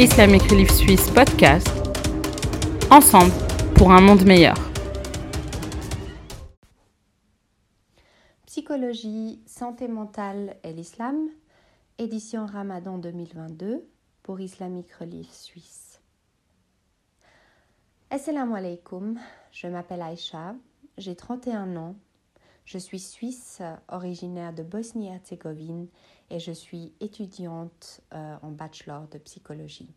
Islamic Relief Suisse podcast. Ensemble pour un monde meilleur. Psychologie, santé mentale et l'islam, édition Ramadan 2022 pour Islamic Relief Suisse. Assalamu alaikum, je m'appelle Aïcha, j'ai 31 ans, je suis suisse originaire de Bosnie-Herzégovine et je suis étudiante euh, en bachelor de psychologie.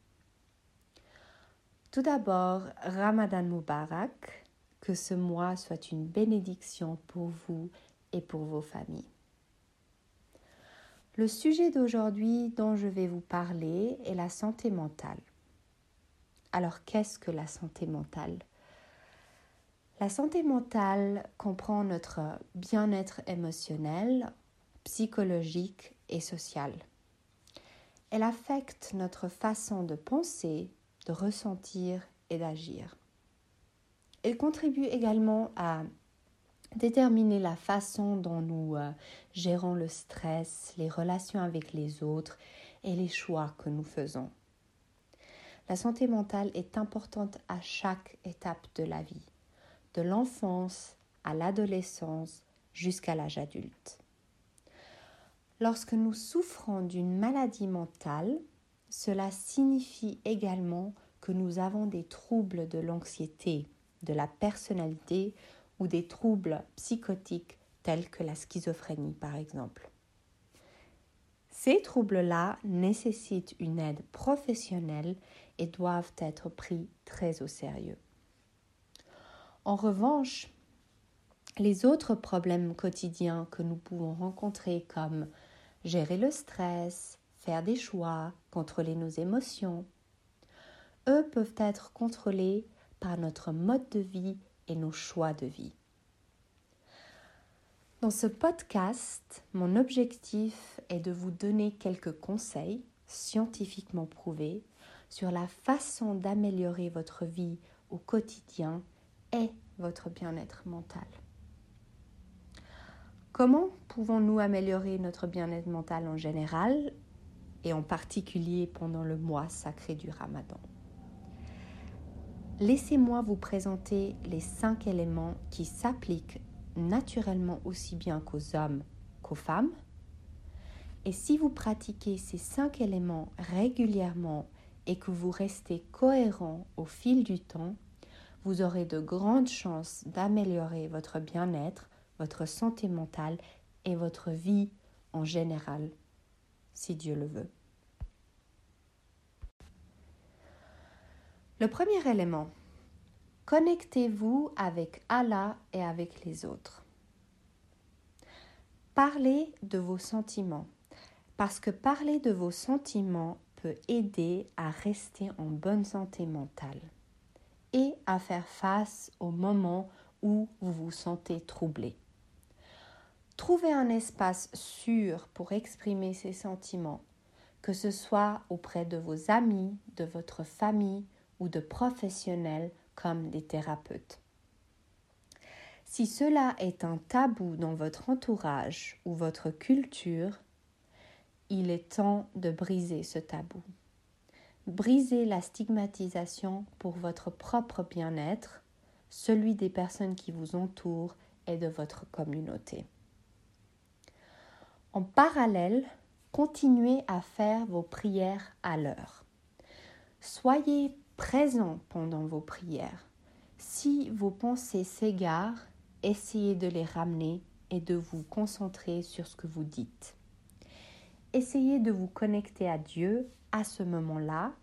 Tout d'abord, Ramadan Mubarak, que ce mois soit une bénédiction pour vous et pour vos familles. Le sujet d'aujourd'hui dont je vais vous parler est la santé mentale. Alors qu'est-ce que la santé mentale? La santé mentale comprend notre bien-être émotionnel, psychologique et sociale. Elle affecte notre façon de penser, de ressentir et d'agir. Elle contribue également à déterminer la façon dont nous euh, gérons le stress, les relations avec les autres et les choix que nous faisons. La santé mentale est importante à chaque étape de la vie, de l'enfance à l'adolescence jusqu'à l'âge adulte. Lorsque nous souffrons d'une maladie mentale, cela signifie également que nous avons des troubles de l'anxiété, de la personnalité ou des troubles psychotiques tels que la schizophrénie par exemple. Ces troubles-là nécessitent une aide professionnelle et doivent être pris très au sérieux. En revanche, les autres problèmes quotidiens que nous pouvons rencontrer comme gérer le stress, faire des choix, contrôler nos émotions. Eux peuvent être contrôlés par notre mode de vie et nos choix de vie. Dans ce podcast, mon objectif est de vous donner quelques conseils scientifiquement prouvés sur la façon d'améliorer votre vie au quotidien votre bien-être mental? Comment pouvons-nous améliorer notre bien-être mental en général et en particulier pendant le mois sacré du Ramadan? Laissez-moi vous présenter les cinq éléments qui s'appliquent naturellement aussi bien qu'aux hommes qu'aux femmes. Et si vous pratiquez ces cinq éléments régulièrement et que vous restez cohérent au fil du temps, vous aurez de grandes chances d'améliorer votre bien-être votre santé mentale et votre vie en général, si Dieu le veut. Le premier élément, connectez-vous avec Allah et avec les autres. Parlez de vos sentiments, parce que parler de vos sentiments peut aider à rester en bonne santé mentale et à faire face aux moments où vous vous sentez troublé. Trouvez un espace sûr pour exprimer ses sentiments, que ce soit auprès de vos amis, de votre famille ou de professionnels comme des thérapeutes. Si cela est un tabou dans votre entourage ou votre culture, il est temps de briser ce tabou. Brisez la stigmatisation pour votre propre bien-être, celui des personnes qui vous entourent et de votre communauté. En parallèle, continuez à faire vos prières à l'heure. Soyez présent pendant vos prières. Si vos pensées s'égarent, essayez de les ramener et de vous concentrer sur ce que vous dites. Essayez de vous connecter à Dieu à ce moment-là,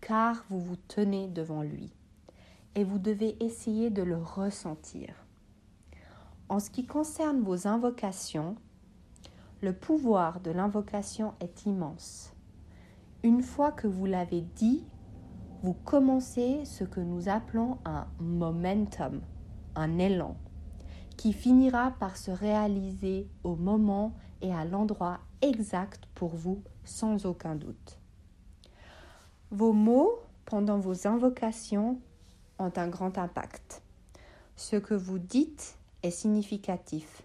car vous vous tenez devant lui et vous devez essayer de le ressentir. En ce qui concerne vos invocations, le pouvoir de l'invocation est immense. Une fois que vous l'avez dit, vous commencez ce que nous appelons un momentum, un élan, qui finira par se réaliser au moment et à l'endroit exact pour vous sans aucun doute. Vos mots pendant vos invocations ont un grand impact. Ce que vous dites est significatif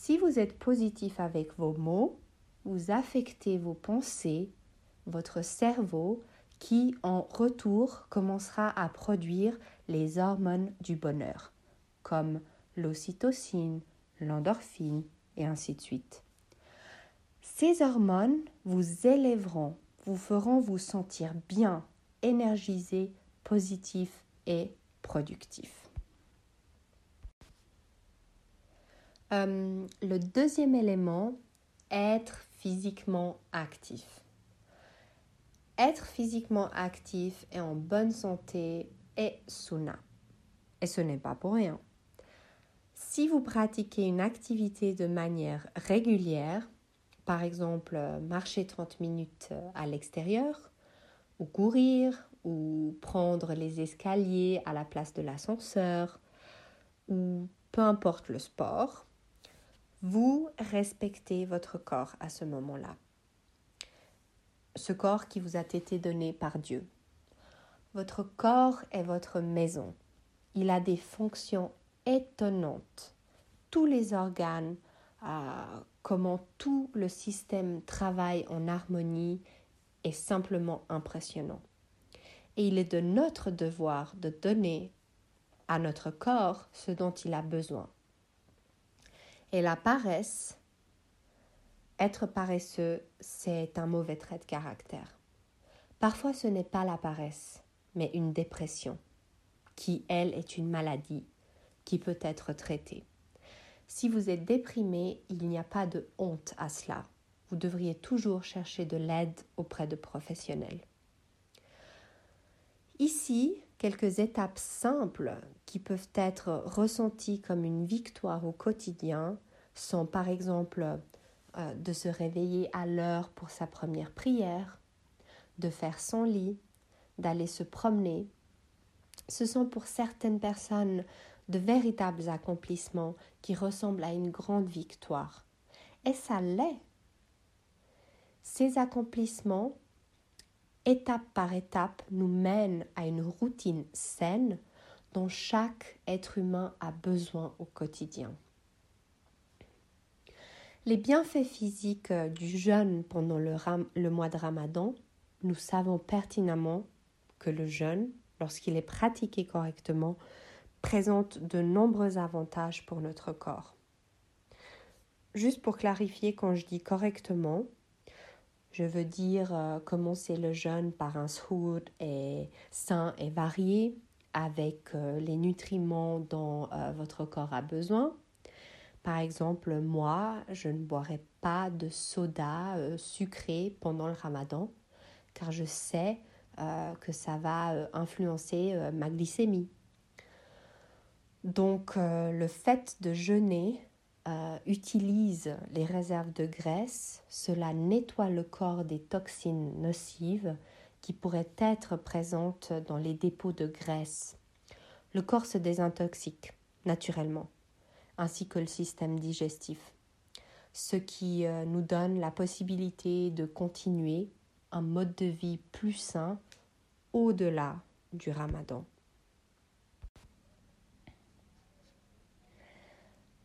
si vous êtes positif avec vos mots, vous affectez vos pensées, votre cerveau, qui en retour commencera à produire les hormones du bonheur, comme l'ocytocine, l'endorphine et ainsi de suite. Ces hormones vous élèveront, vous feront vous sentir bien, énergisé, positif et productif. Euh, le deuxième élément, être physiquement actif. Être physiquement actif et en bonne santé est suna. Et ce n'est pas pour rien. Si vous pratiquez une activité de manière régulière, par exemple marcher 30 minutes à l'extérieur, ou courir, ou prendre les escaliers à la place de l'ascenseur, ou peu importe le sport, vous respectez votre corps à ce moment-là. Ce corps qui vous a été donné par Dieu. Votre corps est votre maison. Il a des fonctions étonnantes. Tous les organes, euh, comment tout le système travaille en harmonie est simplement impressionnant. Et il est de notre devoir de donner à notre corps ce dont il a besoin. Et la paresse, être paresseux, c'est un mauvais trait de caractère. Parfois ce n'est pas la paresse, mais une dépression, qui, elle, est une maladie qui peut être traitée. Si vous êtes déprimé, il n'y a pas de honte à cela. Vous devriez toujours chercher de l'aide auprès de professionnels. Ici, quelques étapes simples qui peuvent être ressenties comme une victoire au quotidien sont par exemple euh, de se réveiller à l'heure pour sa première prière, de faire son lit, d'aller se promener. Ce sont pour certaines personnes de véritables accomplissements qui ressemblent à une grande victoire. Et ça l'est. Ces accomplissements étape par étape, nous mène à une routine saine dont chaque être humain a besoin au quotidien. Les bienfaits physiques euh, du jeûne pendant le, mois de Ramadan, nous savons pertinemment que le jeûne, lorsqu'il est pratiqué correctement, présente de nombreux avantages pour notre corps. Juste pour clarifier, quand je dis correctement, je veux dire euh, commencer le jeûne par un suhoor et sain et varié avec euh, les nutriments dont euh, votre corps a besoin. Par exemple, moi, je ne boirai pas de soda sucré pendant le ramadan car je sais que ça va influencer ma glycémie. Donc le fait de jeûner euh, utilise les réserves de graisse, cela nettoie le corps des toxines nocives qui pourraient être présentes dans les dépôts de graisse. Le corps se désintoxique naturellement, ainsi que le système digestif, ce qui euh, nous donne la possibilité de continuer un mode de vie plus sain au-delà du ramadan.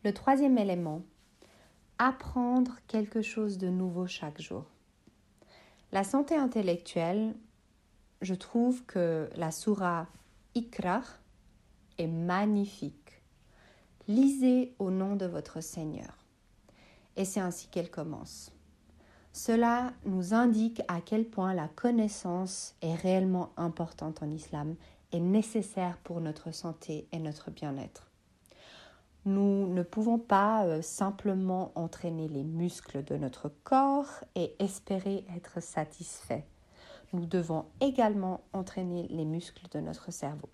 Le troisième élément, apprendre quelque chose de nouveau chaque jour. La santé intellectuelle, je trouve que la sourate Ikra est magnifique. Lisez au nom de votre Seigneur. Et c'est ainsi qu'elle commence. Cela nous indique à quel point la connaissance est réellement importante en islam et nécessaire pour notre santé et notre bien-être. Nous ne pouvons pas euh, simplement entraîner les muscles de notre corps et espérer être satisfaits. Nous devons également entraîner les muscles de notre cerveau.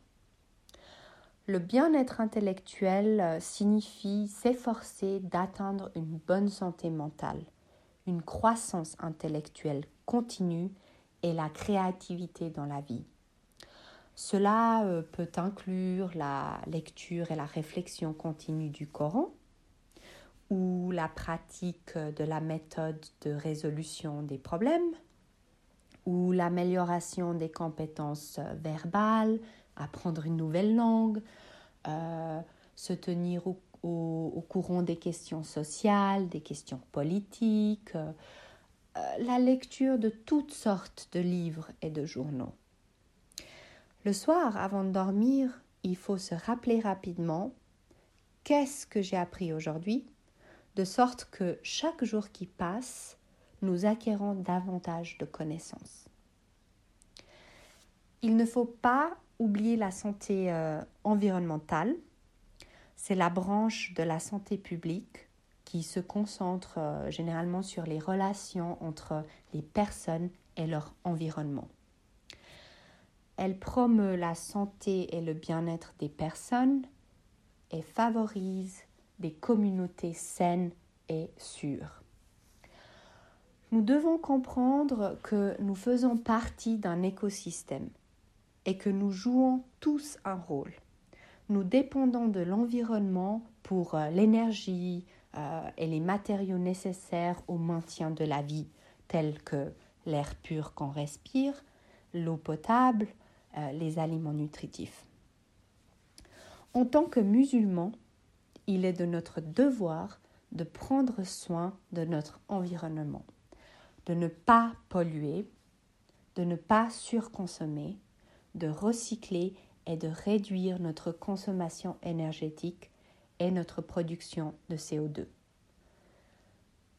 Le bien-être intellectuel euh, signifie s'efforcer d'atteindre une bonne santé mentale, une croissance intellectuelle continue et la créativité dans la vie. Cela euh, peut inclure la lecture et la réflexion continue du Coran ou la pratique de la méthode de résolution des problèmes ou l'amélioration des compétences verbales, apprendre une nouvelle langue, euh, se tenir au, courant des questions sociales, des questions politiques, la lecture de toutes sortes de livres et de journaux. Le soir, avant de dormir, il faut se rappeler rapidement qu'est-ce que j'ai appris aujourd'hui, de sorte que chaque jour qui passe, nous acquérons davantage de connaissances. Il ne faut pas oublier la santé euh, environnementale. C'est la branche de la santé publique qui se concentre euh, généralement sur les relations entre les personnes et leur environnement. Elle promeut la santé et le bien-être des personnes et favorise des communautés saines et sûres. Nous devons comprendre que nous faisons partie d'un écosystème et que nous jouons tous un rôle. Nous dépendons de l'environnement pour euh, l'énergie euh, et les matériaux nécessaires au maintien de la vie, tels que l'air pur qu'on respire, l'eau potable, les aliments nutritifs. En tant que musulmans, il est de notre devoir de prendre soin de notre environnement, de ne pas polluer, de ne pas surconsommer, de recycler et de réduire notre consommation énergétique et notre production de CO2.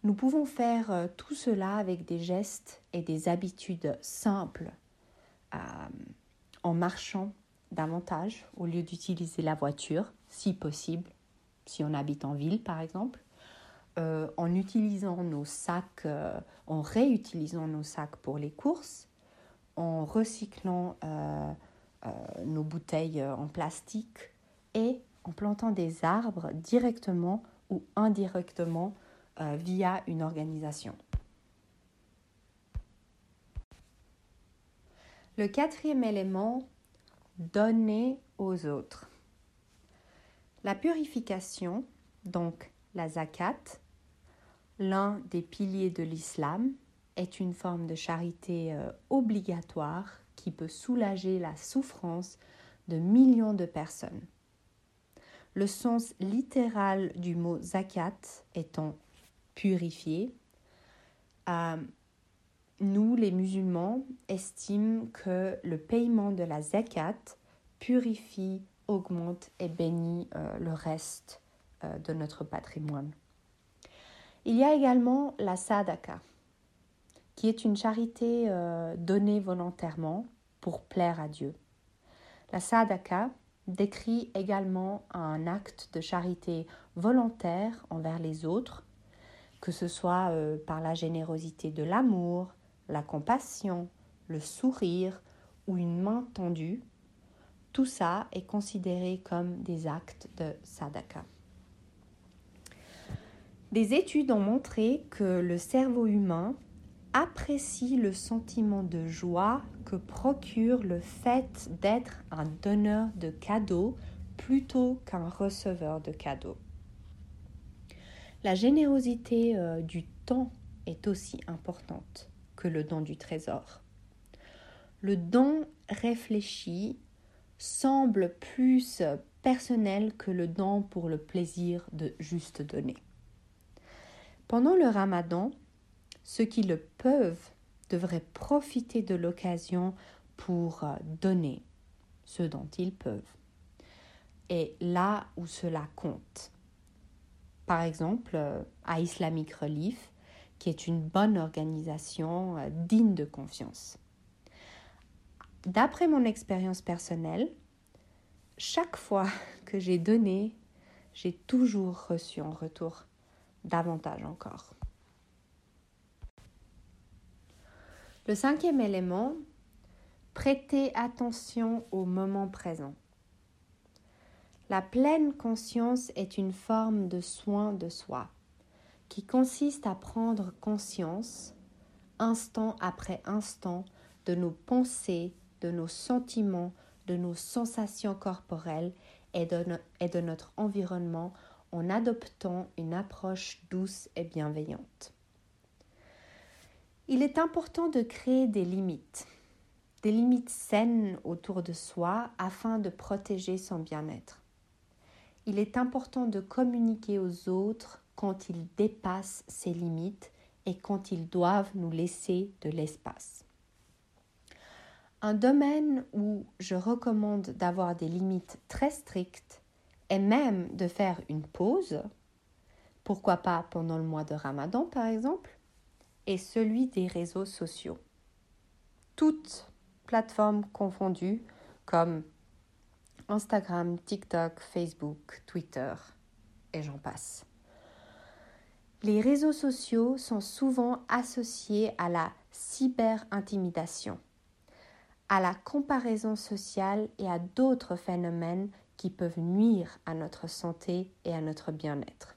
Nous pouvons faire euh, tout cela avec des gestes et des habitudes simples, euh, en marchant davantage au lieu d'utiliser la voiture, si possible, si on habite en ville par exemple, euh, en utilisant nos sacs, en réutilisant nos sacs pour les courses, en recyclant euh, euh, nos bouteilles euh, en plastique et en plantant des arbres directement ou indirectement via une organisation. Le quatrième élément, donner aux autres. La purification, donc la zakat, l'un des piliers de l'islam, est une forme de charité euh, obligatoire qui peut soulager la souffrance de millions de personnes. Le sens littéral du mot zakat étant purifié, euh, nous, les musulmans, estimons que le paiement de la zakat purifie, augmente et bénit euh, le reste de notre patrimoine. Il y a également la sadaka qui est une charité euh, donnée volontairement pour plaire à Dieu. La sadaka décrit également un acte de charité volontaire envers les autres, que ce soit euh, par la générosité de l'amour, la compassion, le sourire ou une main tendue. Tout ça est considéré comme des actes de sadaka. Des études ont montré que le cerveau humain apprécie le sentiment de joie que procure le fait d'être un donneur de cadeaux plutôt qu'un receveur de cadeaux. La générosité euh, du temps est aussi importante que le don du trésor. Le don réfléchi semble plus personnel que le don pour le plaisir de juste donner. Pendant le ramadan, ceux qui le peuvent devraient profiter de l'occasion pour donner ce dont ils peuvent. Et là où cela compte. Par exemple, euh, à Islamic Relief, qui est une bonne organisation euh, digne de confiance. D'après mon expérience personnelle, chaque fois que j'ai donné, j'ai toujours reçu en retour davantage encore. Le cinquième élément, prêter attention au moment présent. La pleine conscience est une forme de soin de soi qui consiste à prendre conscience, instant après instant, de nos pensées, de nos sentiments, de nos sensations corporelles et de, et de notre environnement en adoptant une approche douce et bienveillante. Il est important de créer des limites, des limites saines autour de soi afin de protéger son bien-être. Il est important de communiquer aux autres quand ils dépassent ces limites et quand ils doivent nous laisser de l'espace. Un domaine où je recommande d'avoir des limites très strictes et même de faire une pause, pourquoi pas pendant le mois de Ramadan par exemple, est celui des réseaux sociaux. Toutes plateformes confondues comme Instagram, TikTok, Facebook, Twitter et j'en passe. Les réseaux sociaux sont souvent associés à la cyber-intimidation à la comparaison sociale et à d'autres phénomènes qui peuvent nuire à notre santé et à notre bien-être.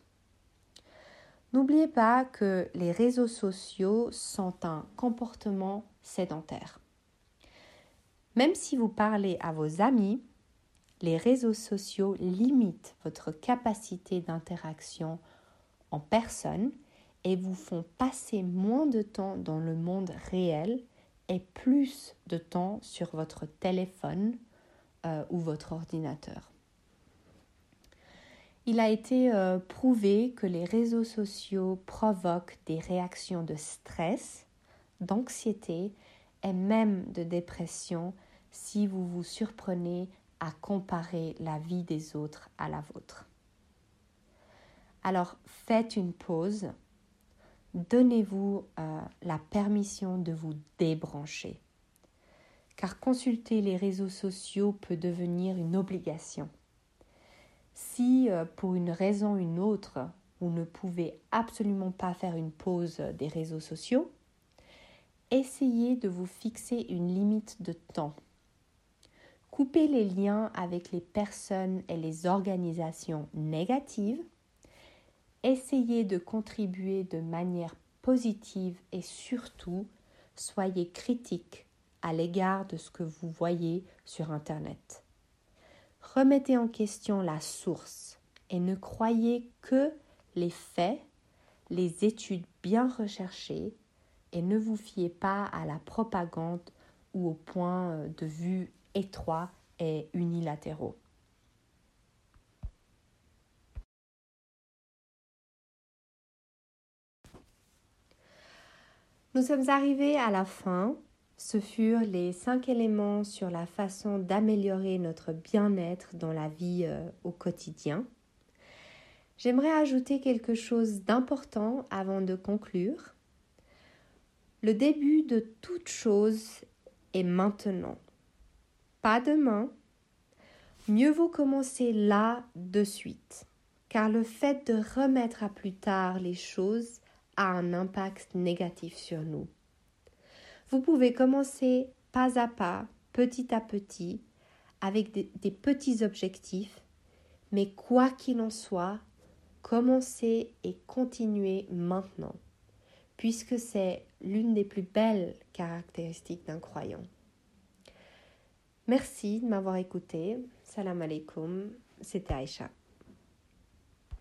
N'oubliez pas que les réseaux sociaux sont un comportement sédentaire. Même si vous parlez à vos amis, les réseaux sociaux limitent votre capacité d'interaction en personne et vous font passer moins de temps dans le monde réel et plus de temps sur votre téléphone euh, ou votre ordinateur. Il a été euh, prouvé que les réseaux sociaux provoquent des réactions de stress, d'anxiété et même de dépression si vous vous surprenez à comparer la vie des autres à la vôtre. Alors faites une pause donnez-vous euh, la permission de vous débrancher. Car consulter les réseaux sociaux peut devenir une obligation. Si euh, pour une raison ou une autre, vous ne pouvez absolument pas faire une pause des réseaux sociaux, essayez de vous fixer une limite de temps. Coupez les liens avec les personnes et les organisations négatives essayez de contribuer de manière positive et surtout soyez critique à l'égard de ce que vous voyez sur Internet. Remettez en question la source et ne croyez que les faits, les études bien recherchées et ne vous fiez pas à la propagande ou aux points de vue étroits et unilatéraux. Nous sommes arrivés à la fin. Ce furent les cinq éléments sur la façon d'améliorer notre bien-être dans la vie euh, au quotidien. J'aimerais ajouter quelque chose d'important avant de conclure. Le début de toute chose est maintenant, pas demain. Mieux vaut commencer là de suite, car le fait de remettre à plus tard les choses a un impact négatif sur nous. Vous pouvez commencer pas à pas, petit à petit, avec des, petits objectifs, mais quoi qu'il en soit, commencez et continuez maintenant, puisque c'est l'une des plus belles caractéristiques d'un croyant. Merci de m'avoir écouté. Salam alaikum. C'était Aïcha.